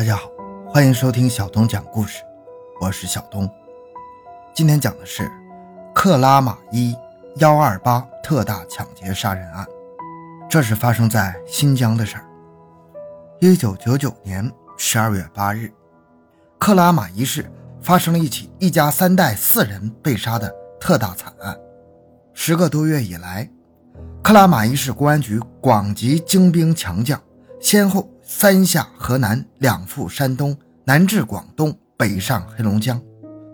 大家好，欢迎收听小东讲故事，我是小东。今天讲的是克拉玛依幺二八特大抢劫杀人案，这是发生在新疆的事儿。一九九九年十二月八日，克拉玛依市发生了一起一家三代四人被杀的特大惨案。十个多月以来，克拉玛依市公安局广集精兵强将，先后。三下河南，两赴山东，南至广东，北上黑龙江，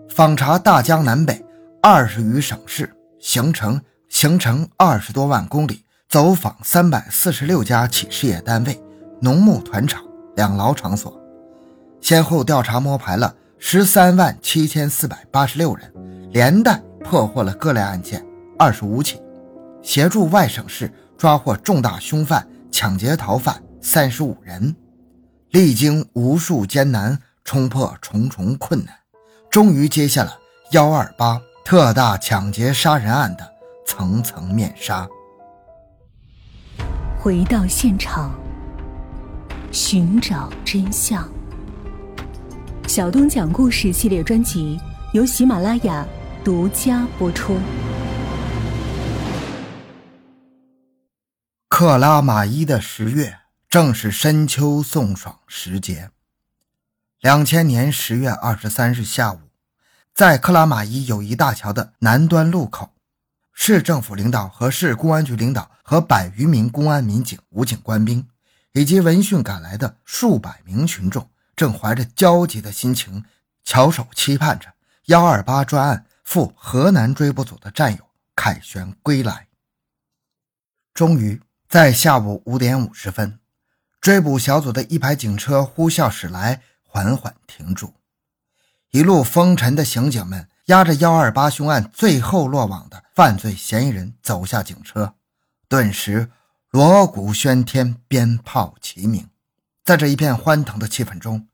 访查大江南北二十余省市，行程行程二十多万公里，走访三百四十六家企事业单位、农牧团场、两劳场所，先后调查摸排了十三万七千四百八十六人，连带破获了各类案件二十五起，协助外省市抓获重大凶犯、抢劫逃犯。三十五人，历经无数艰难，冲破重重困难，终于揭下了幺二八特大抢劫杀人案的层层面纱。回到现场，寻找真相。小东讲故事系列专辑由喜马拉雅独家播出。克拉玛依的十月。正是深秋送爽时节。两千年十月二十三日下午，在克拉玛依友谊大桥的南端路口，市政府领导和市公安局领导和百余名公安民警、武警官兵，以及闻讯赶来的数百名群众，正怀着焦急的心情，翘首期盼着幺二八专案赴河南追捕组的战友凯旋归来。终于在下午五点五十分。追捕小组的一排警车呼啸驶来，缓缓停住。一路风尘的刑警们押着幺二八凶案最后落网的犯罪嫌疑人走下警车，顿时锣鼓喧天，鞭炮齐鸣。在这一片欢腾的气氛中，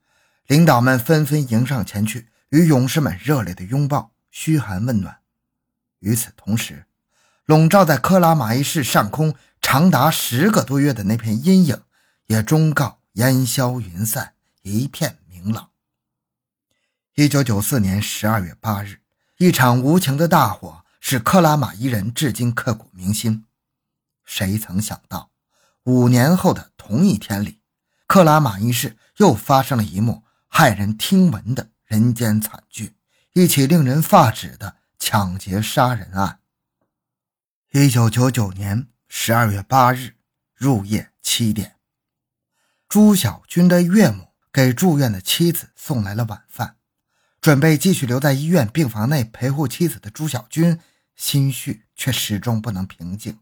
领导们纷纷迎上前去，与勇士们热烈的拥抱、嘘寒问暖。与此同时，笼罩在克拉玛依市上空长达十个多月的那片阴影。也终告烟消云散，一片明朗。一九九四年十二月八日，一场无情的大火使克拉玛依人至今刻骨铭心。谁曾想到，五年后的同一天里，克拉玛依市又发生了一幕骇人听闻的人间惨剧——一起令人发指的抢劫杀人案。一九九九年十二月八日入夜七点。朱小军的岳母给住院的妻子送来了晚饭，准备继续留在医院病房内陪护妻子的朱小军，心绪却始终不能平静。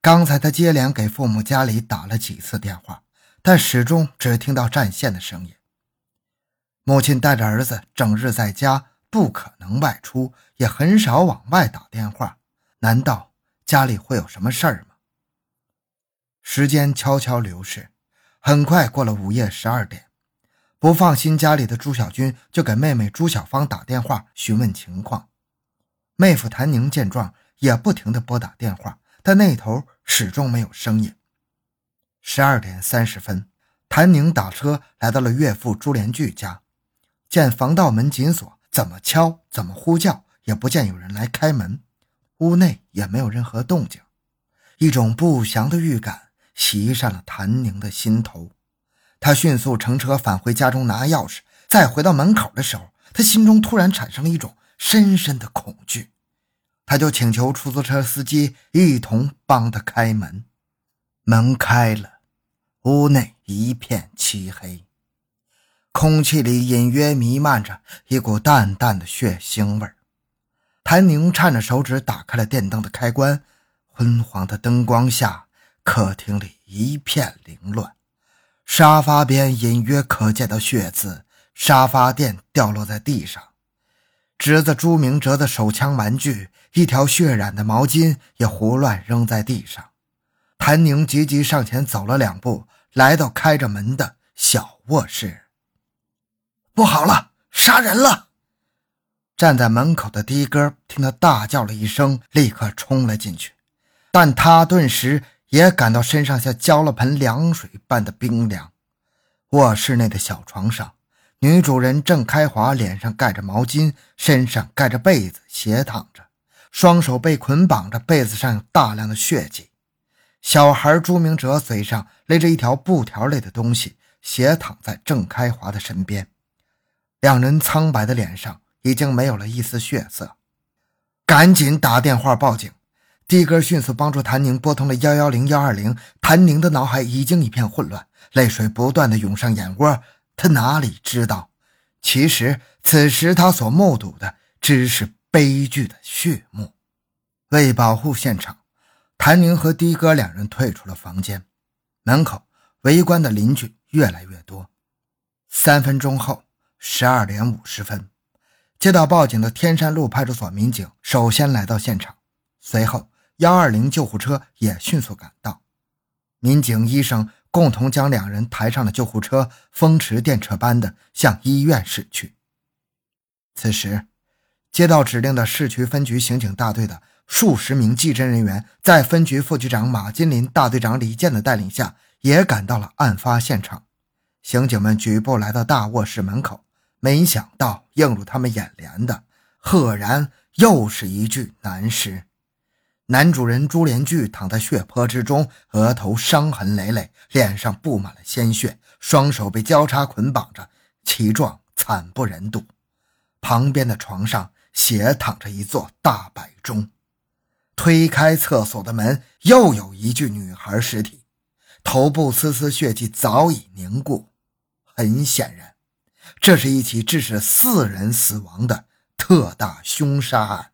刚才他接连给父母家里打了几次电话，但始终只听到占线的声音。母亲带着儿子整日在家，不可能外出，也很少往外打电话。难道家里会有什么事儿吗？时间悄悄流逝。很快过了午夜十二点，不放心家里的朱小军就给妹妹朱小芳打电话询问情况。妹夫谭宁见状也不停地拨打电话，但那头始终没有声音。十二点三十分，谭宁打车来到了岳父朱连聚家，见防盗门紧锁，怎么敲怎么呼叫也不见有人来开门，屋内也没有任何动静，一种不祥的预感。袭上了谭宁的心头，他迅速乘车返回家中拿钥匙。再回到门口的时候，他心中突然产生了一种深深的恐惧，他就请求出租车司机一同帮他开门。门开了，屋内一片漆黑，空气里隐约弥漫着一股淡淡的血腥味谭宁颤着手指打开了电灯的开关，昏黄的灯光下。客厅里一片凌乱，沙发边隐约可见的血渍，沙发垫掉落在地上，侄子朱明哲的手枪玩具，一条血染的毛巾也胡乱扔在地上。谭宁急急上前走了两步，来到开着门的小卧室。不好了，杀人了！站在门口的的哥听他大叫了一声，立刻冲了进去，但他顿时。也感到身上像浇了盆凉水般的冰凉，卧室内的小床上，女主人郑开华脸上盖着毛巾，身上盖着被子，斜躺着，双手被捆绑着，被子上有大量的血迹。小孩朱明哲嘴上勒着一条布条类的东西，斜躺在郑开华的身边，两人苍白的脸上已经没有了一丝血色。赶紧打电话报警！的哥迅速帮助谭宁拨通了幺幺零幺二零。谭宁的脑海已经一片混乱，泪水不断的涌上眼窝。他哪里知道，其实此时他所目睹的只是悲剧的序幕。为保护现场，谭宁和的哥两人退出了房间。门口围观的邻居越来越多。三分钟后，十二点五十分。接到报警的天山路派出所民警首先来到现场，随后幺二零救护车也迅速赶到。民警、医生共同将两人抬上了救护车，风驰电掣般的向医院驶去。此时，接到指令的市区分局刑警大队的数十名技侦人员，在分局副局长马金林、大队长李健的带领下，也赶到了案发现场。刑警们举步来到大卧室门口。没想到映入他们眼帘的，赫然又是一具男尸。男主人朱连巨躺在血泊之中，额头伤痕累累，脸上布满了鲜血，双手被交叉捆绑着，其状惨不忍睹。旁边的床上斜躺着一座大摆钟。推开厕所的门，又有一具女孩尸体，头部丝丝血迹早已凝固。很显然。这是一起致使四人死亡的特大凶杀案，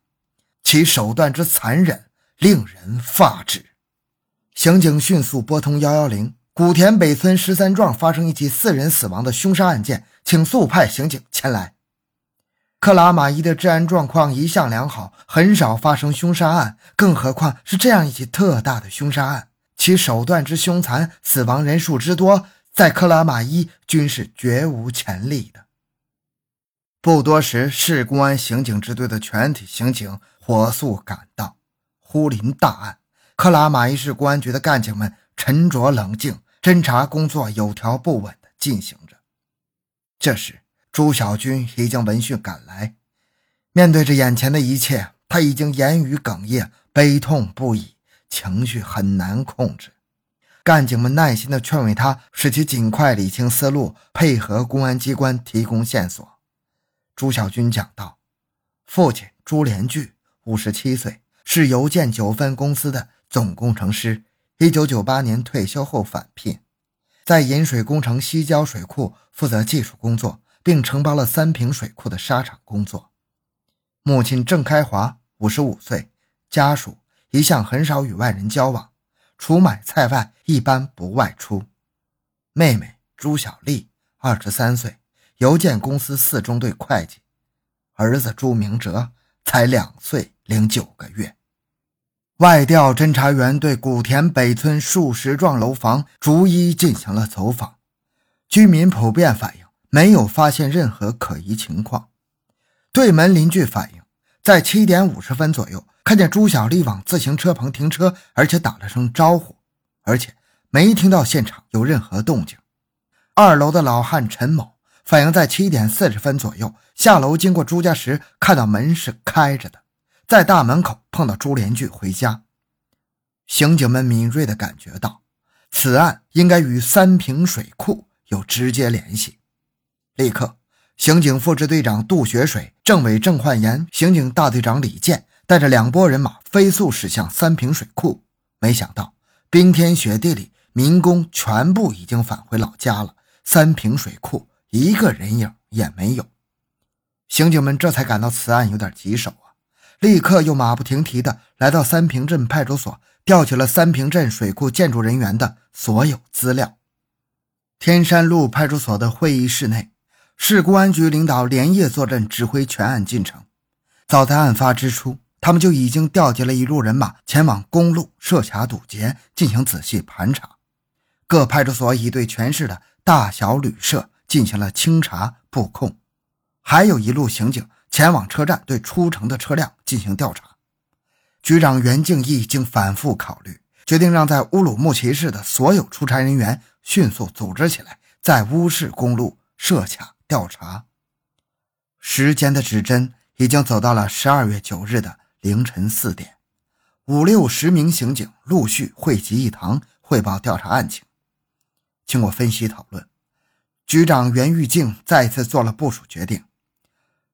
其手段之残忍令人发指。刑警迅速拨通幺幺零，古田北村十三庄发生一起四人死亡的凶杀案件，请速派刑警前来。克拉玛依的治安状况一向良好，很少发生凶杀案，更何况是这样一起特大的凶杀案，其手段之凶残，死亡人数之多。在克拉玛依均是绝无前例的。不多时，市公安刑警支队的全体刑警火速赶到，呼临大案。克拉玛依市公安局的干警们沉着冷静，侦查工作有条不紊地进行着。这时，朱小军已经闻讯赶来，面对着眼前的一切，他已经言语哽咽，悲痛不已，情绪很难控制。干警们耐心地劝慰他，使其尽快理清思路，配合公安机关提供线索。朱小军讲道：“父亲朱连巨，五十七岁，是邮件九分公司的总工程师。一九九八年退休后返聘，在引水工程西郊水库负责技术工作，并承包了三平水库的沙场工作。母亲郑开华，五十五岁，家属一向很少与外人交往。”除买菜外，一般不外出。妹妹朱小丽，二十三岁，邮件公司四中队会计。儿子朱明哲才两岁零九个月。外调侦查员对古田北村数十幢楼房逐一进行了走访，居民普遍反映没有发现任何可疑情况。对门邻居反映，在七点五十分左右。看见朱小丽往自行车棚停车，而且打了声招呼，而且没听到现场有任何动静。二楼的老汉陈某反映，在七点四十分左右下楼经过朱家时，看到门是开着的，在大门口碰到朱连巨回家。刑警们敏锐地感觉到，此案应该与三平水库有直接联系，立刻，刑警副支队长杜学水、政委郑焕言、刑警大队长李健。带着两拨人马飞速驶向三平水库，没想到冰天雪地里，民工全部已经返回老家了。三平水库一个人影也没有，刑警们这才感到此案有点棘手啊！立刻又马不停蹄地来到三平镇派出所，调取了三平镇水库建筑人员的所有资料。天山路派出所的会议室内，市公安局领导连夜坐镇，指挥全案进程。早在案发之初。他们就已经调集了一路人马前往公路设卡堵截，进行仔细盘查。各派出所已对全市的大小旅社进行了清查布控，还有一路刑警前往车站对出城的车辆进行调查。局长袁敬义经反复考虑，决定让在乌鲁木齐市的所有出差人员迅速组织起来，在乌市公路设卡调查。时间的指针已经走到了十二月九日的凌晨四点，五六十名刑警陆续汇集一堂，汇报调查案情。经过分析讨论，局长袁玉静再次做了部署决定：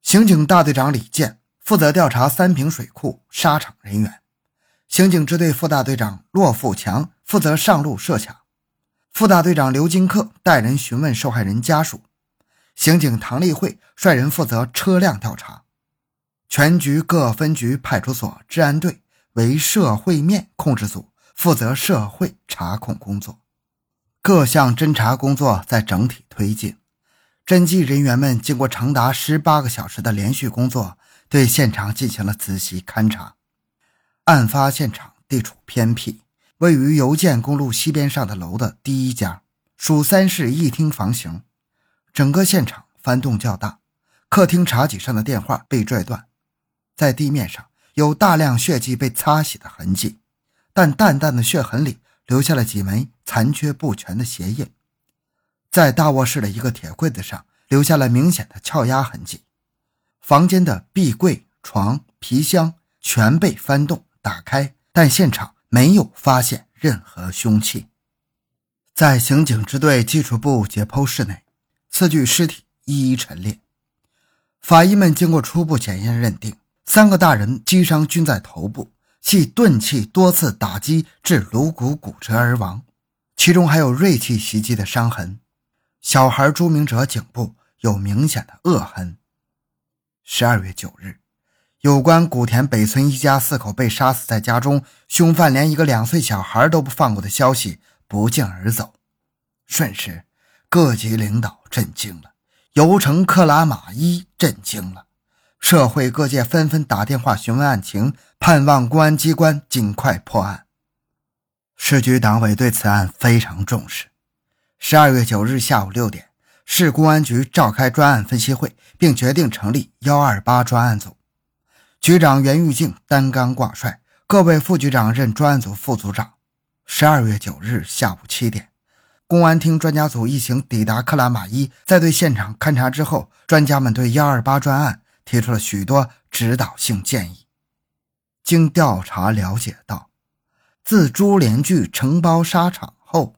刑警大队长李健负责调查三平水库沙场人员；刑警支队副大队长骆富强负责上路设卡；副大队长刘金克带人询问受害人家属；刑警唐立慧率人负责车辆调查。全局各分局、派出所、治安队为社会面控制组，负责社会查控工作。各项侦查工作在整体推进，侦缉人员们经过长达十八个小时的连续工作，对现场进行了仔细勘查。案发现场地处偏僻，位于邮建公路西边上的楼的第一家，属三室一厅房型。整个现场翻动较大，客厅茶几上的电话被拽断，在地面上有大量血迹被擦洗的痕迹，但淡淡的血痕里。留下了几枚残缺不全的鞋印，在大卧室的一个铁柜子上留下了明显的撬压痕迹。房间的壁柜、床、皮箱全被翻动打开，但现场没有发现任何凶器。在刑警支队技术部解剖室内，四具尸体一一陈列。法医们经过初步检验认定，三个大人击伤均在头部。系钝器多次打击致颅骨骨折而亡，其中还有锐器袭击的伤痕。小孩朱明哲颈部有明显的扼痕。十二月九日，有关古田北村一家四口被杀死在家中，凶犯连一个两岁小孩都不放过的消息不胫而走，瞬时各级领导震惊了，油城克拉玛依震惊了。社会各界纷纷打电话询问案情，盼望公安机关尽快破案。市局党委对此案非常重视。十二月九日下午六点，市公安局召开专案分析会，并决定成立“幺二八”专案组，局长袁玉静担纲挂帅，各位副局长任专案组副组长。十二月九日下午七点，公安厅专家组一行抵达克拉玛依，在对现场勘查之后，专家们对“幺二八”专案。提出了许多指导性建议。经调查了解到，自朱连聚承包沙场后，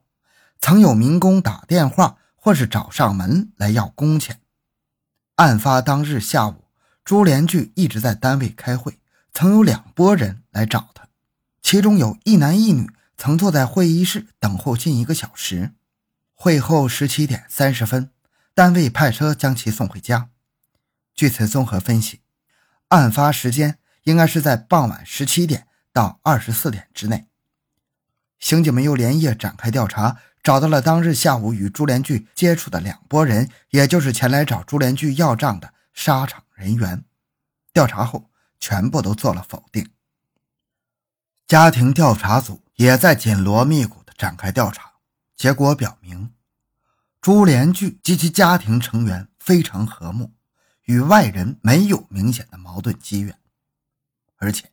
曾有民工打电话或是找上门来要工钱。案发当日下午，朱连聚一直在单位开会，曾有两拨人来找他，其中有一男一女曾坐在会议室等候近一个小时。会后十七点三十分，单位派车将其送回家。据此综合分析，案发时间应该是在傍晚十七点到二十四点之内。刑警们又连夜展开调查，找到了当日下午与朱连聚接触的两拨人，也就是前来找朱连聚要账的沙场人员。调查后，全部都做了否定。家庭调查组也在紧锣密鼓地展开调查，结果表明，朱连聚及其家庭成员非常和睦。与外人没有明显的矛盾积怨，而且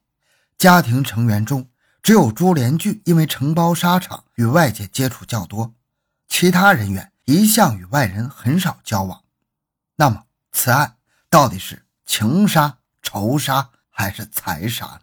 家庭成员中只有朱连聚因为承包沙场与外界接触较多，其他人员一向与外人很少交往。那么，此案到底是情杀、仇杀还是财杀呢？